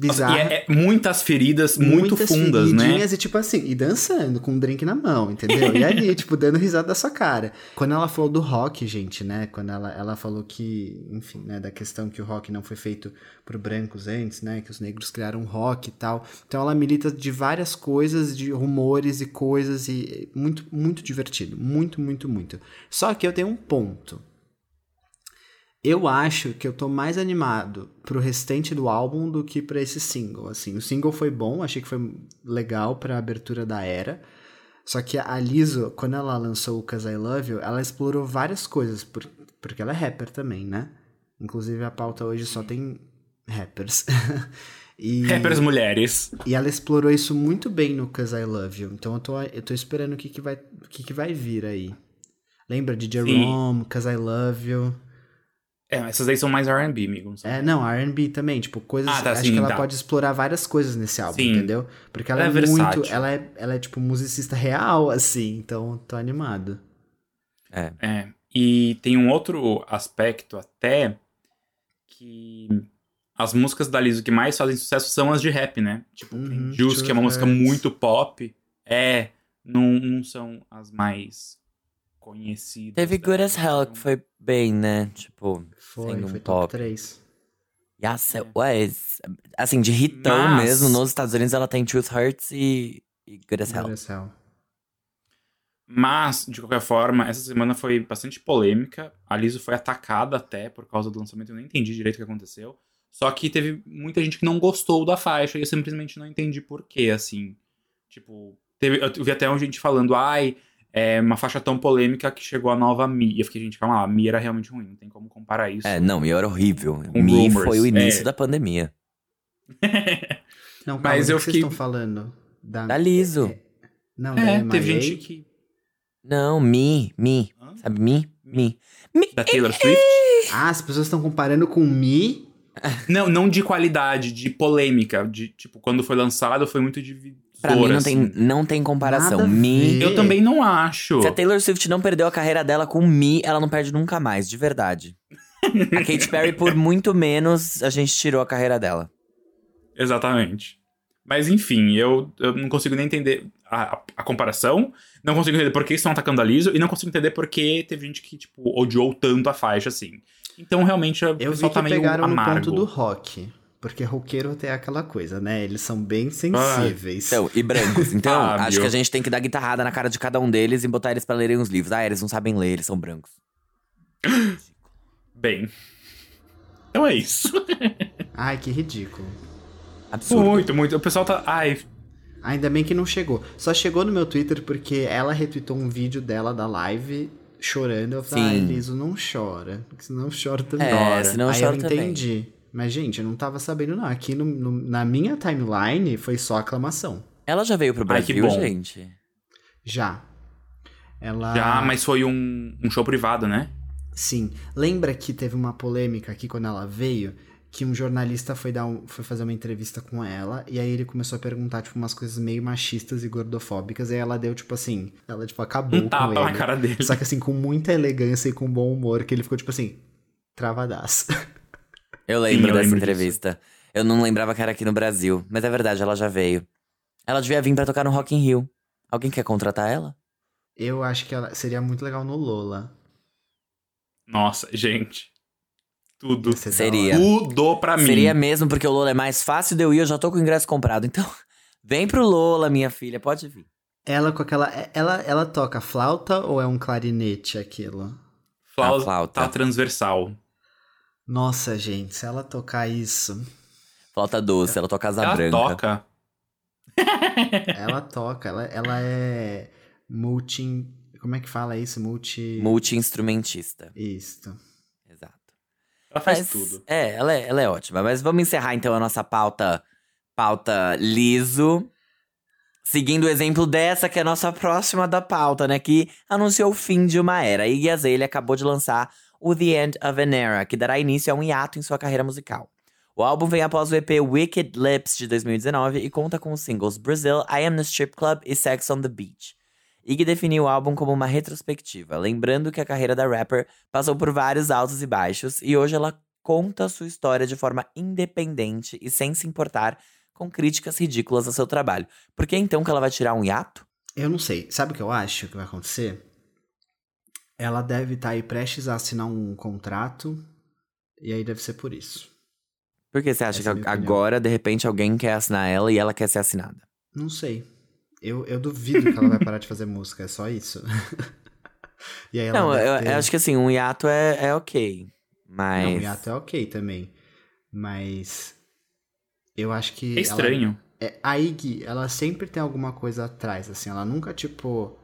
bizarra. e é, é muitas feridas muito Muitas fundas, né? E tipo assim, e dançando com um drink na mão, entendeu? E ali, tipo, dando risada da sua cara. Quando ela falou do rock, gente, né? Quando ela, ela falou que, enfim, né? Da questão que o rock não foi feito por brancos antes, né? Que os negros criaram rock e tal. Então ela milita de várias coisas, de rumores e coisas, e muito, muito divertido. Muito, muito, muito. Só que eu tenho um ponto. Eu acho que eu tô mais animado pro restante do álbum do que pra esse single, assim. O single foi bom, achei que foi legal pra abertura da era. Só que a Lizzo, quando ela lançou o Cause I Love You, ela explorou várias coisas, por- porque ela é rapper também, né? Inclusive a pauta hoje só tem rappers. e, Rappers mulheres. e ela explorou isso muito bem no Cause I Love You. Então eu tô, eu tô esperando o que, que, vai, o que, que vai vir aí. Lembra de Jerome, Cause I Love You? É, essas aí são mais R&B, amigo. não? É, não, R&B também, tipo, coisas, Ah, tá, acho sim, que ela tá. pode explorar várias coisas nesse álbum, Sim. entendeu? Porque ela, Ela é, é muito, ela é, ela é tipo musicista real, assim, então tô animado. É. É. E tem um outro aspecto até que as músicas da Lizzo que mais fazem sucesso são as de rap, né? Tipo, Uhum, Juice, que é uma música muito pop. É, não, não são as mais conhecidas. Teve. Good as Hell, que foi bem, né? Tipo, Foi, sendo um foi pop. top 3. Yes, É. it was. Assim, de hitão Mas- mesmo, nos Estados Unidos ela tem Truth Hurts e, e Good as Hell. Good as Hell. Mas, de qualquer forma, essa semana foi bastante polêmica. A Lizzo foi atacada até por causa do lançamento. Eu nem entendi direito o que aconteceu. Só que teve muita gente que não gostou da faixa e eu simplesmente não entendi por quê, assim. Tipo, teve, eu vi até uma gente falando, ai, é uma faixa tão polêmica que chegou a nova Mi. E eu fiquei, gente, calma lá, Mi era realmente ruim, não tem como comparar isso. É, não, e era horrível. Com Me rumors, foi o início é. da pandemia. Não, calma, Mas o que eu que fiquei- vocês estão falando? Da, Da Liso. É, Não, da É, MIA? teve gente que. Não, Me, Me. Hã? Sabe, Me? Me. Me. Da Taylor Swift? Ah, as pessoas estão comparando com Mi. Não, não de qualidade, de polêmica. De, tipo, quando foi lançado foi muito divisor, Pra mim não tem, não tem comparação. Nada Me. Eu também não acho. Se a Taylor Swift não perdeu a carreira dela com Me, ela não perde nunca mais, de verdade. a Katy Perry, por muito menos, a gente tirou a carreira dela. Exatamente. Mas enfim, eu, eu não consigo nem entender a, a- a comparação, não consigo entender por que estão atacando a Liso, e não consigo entender por que teve gente que, tipo, odiou tanto a faixa, assim. Então, realmente, Eu vi que tá meio pegaram amargo. no ponto do rock. Porque roqueiro tem aquela coisa, né? Eles são bem sensíveis. Então, e brancos. Então, Fábio. acho que a gente tem que dar guitarrada na cara de cada um deles e botar eles pra lerem os livros. Ah, eles não sabem ler, eles são brancos. Bem. Então é isso. Ai, que ridículo. Absurdo. muito, muito. O pessoal tá. Ai, Ainda bem que não chegou. Só chegou no meu Twitter porque ela retweetou um vídeo dela da live chorando. Eu falei, ai, Sim. Liso, não chora. Porque senão eu choro também. É, senão eu Aí choro eu também. entendi. Mas, gente, eu não tava sabendo, não. Aqui no- no- na minha timeline foi só aclamação. Ela já veio pro Ai, que Brasil, bom. gente? Já. Ela. já, mas foi um, um show privado, né? Sim. Lembra que teve uma polêmica aqui quando ela veio? Que um jornalista foi, dar um- foi fazer uma entrevista com ela, e aí ele começou a perguntar, tipo, umas coisas meio machistas e gordofóbicas, e aí ela deu, tipo assim, ela, tipo, acabou Um com tapa ele. na cara dele. Só que assim, com muita elegância e com bom humor, que ele ficou, tipo assim, travadaço. Eu lembro eu dessa lembro entrevista. Eu não lembrava que era aqui no Brasil. Mas é verdade, ela já veio. Ela devia vir pra tocar no Rock in Rio. Alguém quer contratar ela? Eu acho que ela seria muito legal no Lola. Nossa, gente. Tudo. Seria. Tudo pra mim. Seria mesmo, porque o Lola é mais fácil de eu ir, eu já tô com o ingresso comprado. Então, vem pro Lola, minha filha, pode vir. Ela com aquela. Ela, ela toca flauta ou é um clarinete aquilo? Flauta, A flauta. tá transversal. Nossa, gente, se ela tocar isso. Flauta doce, ela toca asa Ela branca. toca. Ela toca, ela, ela é multi. Como é que fala isso? Multi. Multi-instrumentista. Isso. Exato. Ela faz Mas, tudo. É, ela é, ela é ótima. Mas vamos encerrar então a nossa pauta, pauta liso. Seguindo o exemplo dessa, que é a nossa próxima da pauta, né? Que anunciou o fim de uma era. Iggy Azalea acabou de lançar o The End of an Era, que dará início a um hiato em sua carreira musical. O álbum vem após o EP Wicked Lips de 2019 e conta com os singles Brazil, I Am the Strip Club e Sex on the Beach. Iggy definiu o álbum como uma retrospectiva, lembrando que a carreira da rapper passou por vários altos e baixos e hoje ela conta sua história de forma independente e sem se importar com críticas ridículas ao seu trabalho. Por que então que ela vai tirar um hiato? Eu não sei. Sabe o que eu acho que vai acontecer? Ela deve estar aí prestes a assinar um contrato. E aí deve ser por isso. Por que você acha Essa é que opinião. agora, de repente, alguém quer assinar ela e ela quer ser assinada? Não sei. Eu, eu duvido que ela vai parar de fazer música, é só isso. e aí ela Não, eu, ter- eu acho que assim, um hiato é, é ok. Mas. Não, o hiato é ok também. Mas. Eu acho que. É ela- estranho. É, a Iggy, ela sempre tem alguma coisa atrás, assim. Ela nunca, tipo.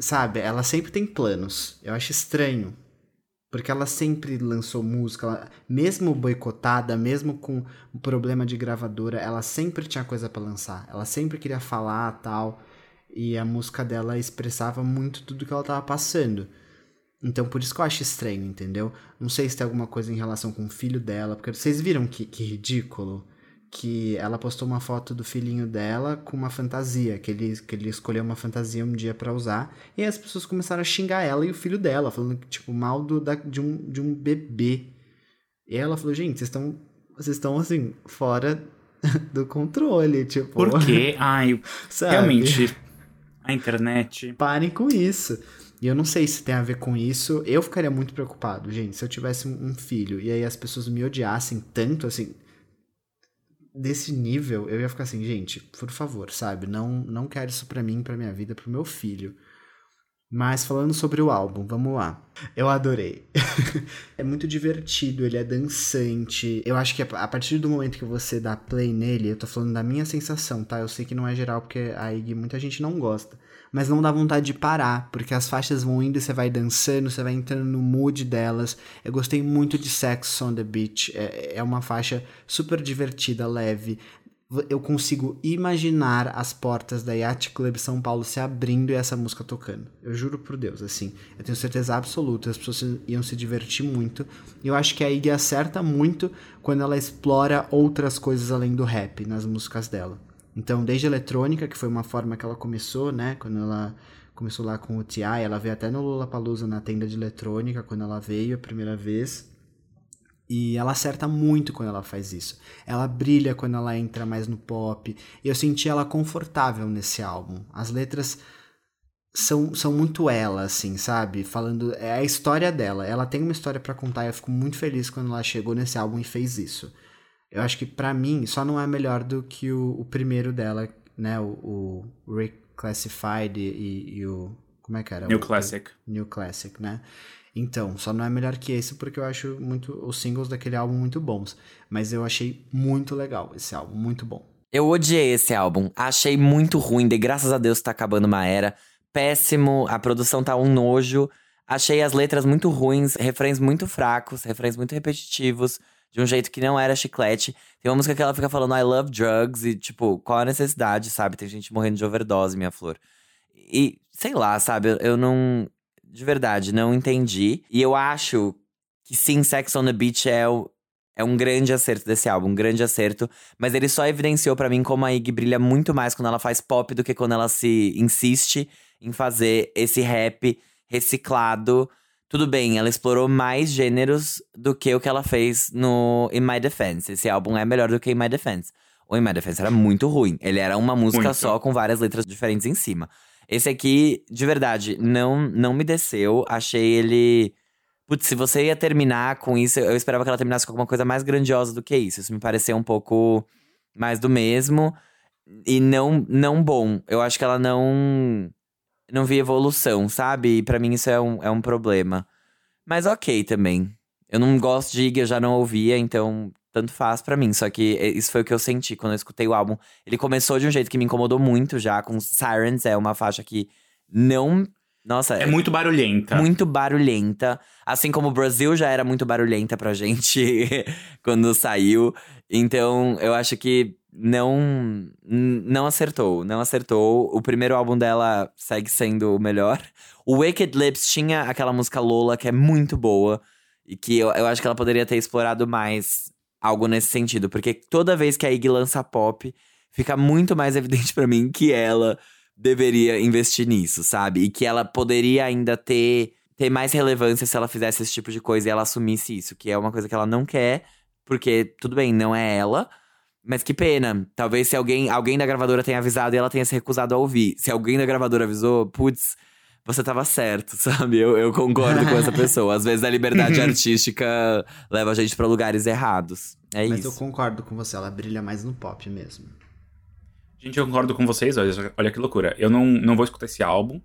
Sabe? Ela sempre tem planos. Eu acho estranho. Porque ela sempre lançou música. ela- mesmo boicotada, mesmo com problema de gravadora, ela sempre tinha coisa pra lançar. Ela sempre queria falar tal. E a música dela expressava muito tudo que ela tava passando. Então, por isso que eu acho estranho, entendeu? Não sei se tem alguma coisa em relação com o filho dela, porque vocês viram que, que ridículo que ela postou uma foto do filhinho dela com uma fantasia, que ele, que ele escolheu uma fantasia um dia pra usar, e aí as pessoas começaram a xingar ela e o filho dela, falando que, tipo, mal do, da, de, um, de um bebê. E ela falou, gente, vocês estão, vocês estão assim, fora do controle, tipo. Por quê? Ai, sabe? realmente, a internet. Parem com isso. E eu não sei se tem a ver com isso. Eu ficaria muito preocupado, gente, se eu tivesse um filho e aí as pessoas me odiassem tanto, assim, desse nível, eu ia ficar assim, gente, por favor, sabe? Não, não quero isso pra mim, pra minha vida, pro meu filho. Mas falando sobre o álbum, vamos lá. Eu adorei. é muito divertido, ele é dançante. Eu acho que a partir do momento que você dá play nele, eu tô falando da minha sensação, tá? Eu sei que não é geral, porque a Iggy muita gente não gosta. Mas não dá vontade de parar, porque as faixas vão indo e você vai dançando, você vai entrando no mood delas. Eu gostei muito de Sex on the Beach. É, é uma faixa super divertida, leve eu consigo imaginar as portas da Yacht Club São Paulo se abrindo e essa música tocando. Eu juro por Deus, assim. Eu tenho certeza absoluta, as pessoas iam se divertir muito. E eu acho que a Iggy acerta muito quando ela explora outras coisas além do rap nas músicas dela. Então, desde eletrônica, que foi uma forma que ela começou, né? Quando ela começou lá com o T.I., ela veio até no Lollapalooza na tenda de eletrônica, quando ela veio a primeira vez. E ela acerta muito quando ela faz isso. Ela brilha quando ela entra mais no pop. Eu senti ela confortável nesse álbum. As letras são, são muito ela, assim, sabe? Falando. É a história dela. Ela tem uma história para contar e eu fico muito feliz quando ela chegou nesse álbum e fez isso. Eu acho que para mim só não é melhor do que o, o primeiro dela, né? O, o Reclassified e, e, o. Como é que era? New o, Classic. New Classic, né? Então, só não é melhor que esse porque eu acho muito os singles daquele álbum muito bons. Mas eu achei muito legal esse álbum, muito bom. Eu odiei esse álbum. Achei muito ruim. De graças a Deus tá acabando uma era. Péssimo. A produção tá um nojo. Achei as letras muito ruins, refrões muito fracos, refrões muito repetitivos, de um jeito que não era chiclete. Tem uma música que ela fica falando I love drugs e, tipo, qual a necessidade, sabe? Tem gente morrendo de overdose, minha flor. E, sei lá, sabe? Eu não de verdade, não entendi. E eu acho que sim, Sex on the Beach é, o, é um grande acerto desse álbum, um grande acerto. Mas ele só evidenciou para mim como a Iggy brilha muito mais quando ela faz pop do que quando ela se insiste em fazer esse rap reciclado. Tudo bem, ela explorou mais gêneros do que o que ela fez no In My Defense. Esse álbum é melhor do que In My Defense. O In My Defense era muito ruim. Ele era uma música muito. só com várias letras diferentes em cima. Esse aqui, de verdade, não, não me desceu. Achei ele. Putz, se você ia terminar com isso, eu esperava que ela terminasse com alguma coisa mais grandiosa do que isso. Isso me pareceu um pouco mais do mesmo. E não, não bom. Eu acho que ela não. Não vi evolução, sabe? E pra mim isso é um, é um problema. Mas ok também. Eu não gosto de Iggy, eu já não ouvia, então tanto faz para mim. Só que isso foi o que eu senti quando eu escutei o álbum. Ele começou de um jeito que me incomodou muito já, com Sirens, é uma faixa que não. Nossa. É muito barulhenta. Muito barulhenta. Assim como o Brasil já era muito barulhenta pra gente quando saiu. Então, eu acho que não não acertou, não acertou. O primeiro álbum dela segue sendo o melhor. O Wicked Lips tinha aquela música Lola que é muito boa e que eu, eu acho que ela poderia ter explorado mais algo nesse sentido, porque toda vez que a Iggy lança pop, fica muito mais evidente para mim que ela deveria investir nisso, sabe? E que ela poderia ainda ter ter mais relevância se ela fizesse esse tipo de coisa e ela assumisse isso, que é uma coisa que ela não quer, porque tudo bem, não é ela, mas que pena. Talvez se alguém, alguém da gravadora tenha avisado e ela tenha se recusado a ouvir. Se alguém da gravadora avisou, putz, você tava certo, sabe? Eu, eu concordo com essa pessoa. Às vezes a liberdade artística leva a gente para lugares errados. É Mas isso. eu concordo com você, ela brilha mais no pop mesmo. Gente, eu concordo com vocês, olha, olha que loucura. Eu não, não vou escutar esse álbum,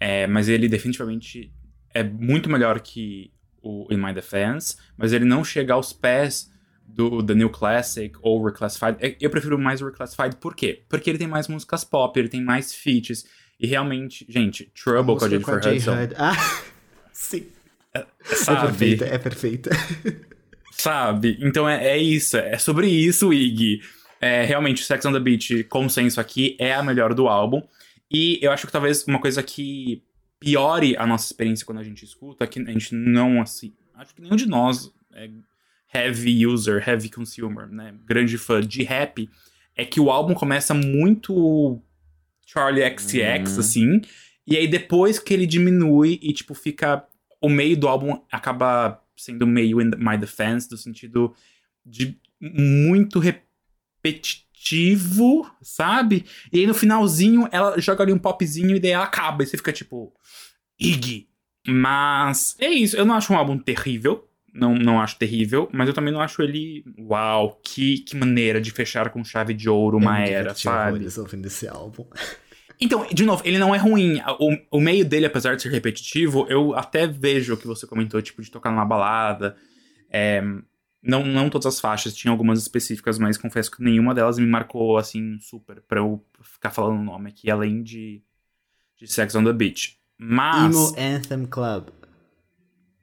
é, mas ele definitivamente é muito melhor que o In My Defense, mas ele não chega aos pés do The New Classic ou Reclassified. É, eu prefiro mais o Reclassified, por quê? Porque ele tem mais músicas pop, ele tem mais feats e realmente, gente, Trouble com a Jennifer Hudson. Ah, sim. É, sabe? É perfeita, é perfeita. sabe? Então é, é isso, é sobre isso, Iggy. É, realmente, Sex on the Beach, consenso aqui, é a melhor do álbum. E eu acho que talvez uma coisa que piore a nossa experiência quando a gente escuta, que a gente não, assim, acho que nenhum de nós é heavy user, heavy consumer, né, grande fã de rap, é que o álbum começa muito Charlie XX, uhum. assim. E aí depois que ele diminui e, tipo, fica. O meio do álbum acaba sendo meio in my defense, do sentido de muito repetitivo, sabe? E aí no finalzinho ela joga ali um popzinho e daí ela acaba. E você fica tipo, Iggy. Mas é isso, eu não acho um álbum terrível. Não, não acho terrível, mas eu também não acho ele. Uau, que, que maneira de fechar com chave de ouro uma Eu me era, sabe? horrores ouvindo esse álbum. Então, de novo, ele não é ruim. O, o meio dele, apesar de ser repetitivo, eu até vejo o que você comentou, tipo, de tocar numa balada. É, não, não todas as faixas, tinha algumas específicas, mas confesso que nenhuma delas me marcou, assim, super, pra eu ficar falando o nome aqui, além de, de Sex on the Beach. Mas. Emo Anthem Club.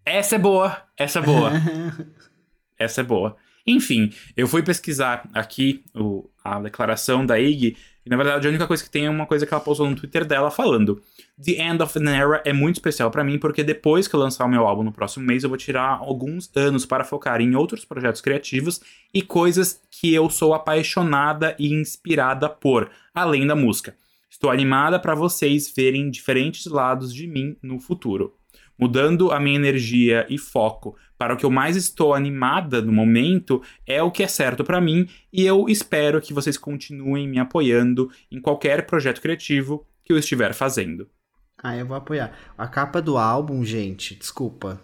Essa é boa, essa é boa. Essa é boa. Enfim, eu fui pesquisar aqui o, a declaração da Iggy, e na verdade a única coisa que tem é uma coisa que ela postou no Twitter dela falando: The End of an Era é muito especial pra mim, porque depois que eu lançar o meu álbum no próximo mês, eu vou tirar alguns anos para focar em outros projetos criativos e coisas que eu sou apaixonada e inspirada por, além da música. Estou animada para vocês verem diferentes lados de mim no futuro mudando a minha energia e foco para o que eu mais estou animada no momento, é o que é certo para mim e eu espero que vocês continuem me apoiando em qualquer projeto criativo que eu estiver fazendo. Ah, eu vou apoiar. A capa do álbum, gente, desculpa.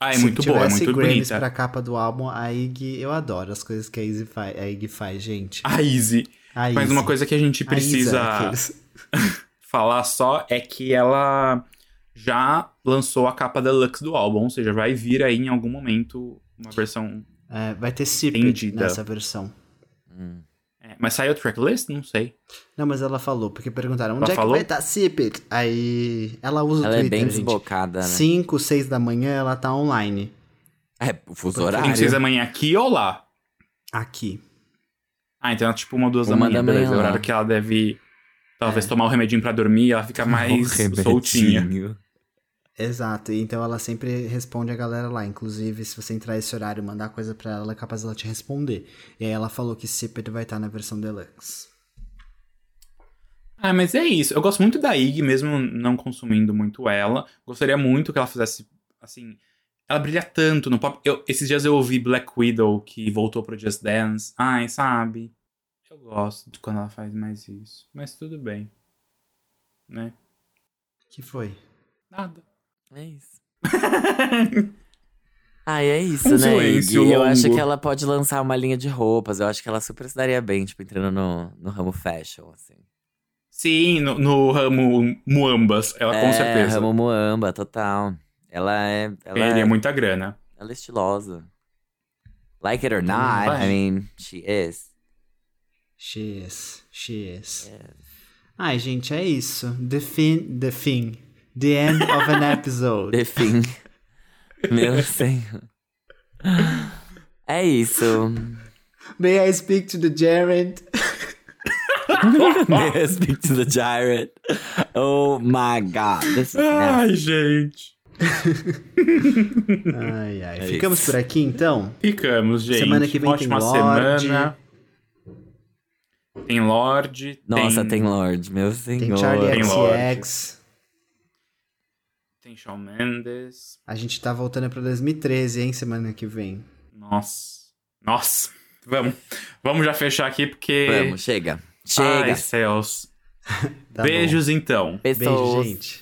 Ah, é Se muito boa, é muito Grammys bonita. pra capa do álbum, a Iggy, eu adoro as coisas que a Iggy faz, a Iggy faz gente. A Easy. A Mas Izzy. uma coisa que a gente A precisa Isa, aqueles. falar só é que ela já lançou a capa deluxe do álbum, ou seja, vai vir aí em algum momento uma versão. É, vai ter Sip Entendida. nessa versão. Hum. é, mas saiu tracklist? Não sei. Não, mas ela falou, porque perguntaram, onde Ela é falou? que vai estar Sip Aí, ela usa Ela o é Twitter, bem gente. desbocada, né? 5, 6 da manhã ela tá online. É, o fuso Porque- horário. 5, 6 da manhã aqui ou lá? Aqui. Ah, então é tipo uma, duas da Uma manhã, da manhã beleza. É o horário que ela deve talvez É. tomar o remedinho pra dormir e ela fica mais Um soltinha. Exato, então ela sempre responde a galera lá. Inclusive, se você entrar esse horário e mandar coisa pra ela, ela é capaz dela te responder. E aí ela falou que Sip vai estar na versão deluxe. Ah, mas é isso. Eu gosto muito da Iggy, mesmo não consumindo muito ela. Gostaria muito que ela fizesse, assim... Ela brilha tanto no pop. Eu- esses dias eu ouvi Black Widow, que voltou pro Just Dance. Ai, sabe? Eu gosto de quando ela faz mais isso. Mas tudo bem. Né? Que foi? Nada. É isso. Ah, é isso, Um né, silêncio Iggy? Eu acho que ela pode lançar uma linha de roupas. Eu acho que ela super se daria bem, tipo, entrando no, no ramo fashion, assim. Sim, no, no ramo Muambas. Ela com é, certeza. ramo Moamba, total. Ela é... Ela, Ele é muita grana. ela é estilosa. Like it or not, vai. I mean, she is. She is. She is. Ai, gente, é isso. The fin, the thing. The end of an episode. The fim. Meu senhor. É isso. May I speak to the gerund? May I speak to the Gyrate? Oh my god. This is nasty. Ai, gente. Ai, ai. É Ficamos isso. por aqui, então? Ficamos, gente. Semana que vem Ótima tem Lorde. semana. Tem Lorde. Nossa, tem Lorde, meu senhor. Tem Charlie Tem Lorde. XX. Tem Shawn Mendes. A gente tá voltando pra 2013, hein, semana que vem. Nossa. Nossa. Vamos. Vamos já fechar aqui porque. Vamos, chega. Chega. Ai, céus. Tá Beijos então. bom. Pessoas. Beijo, gente.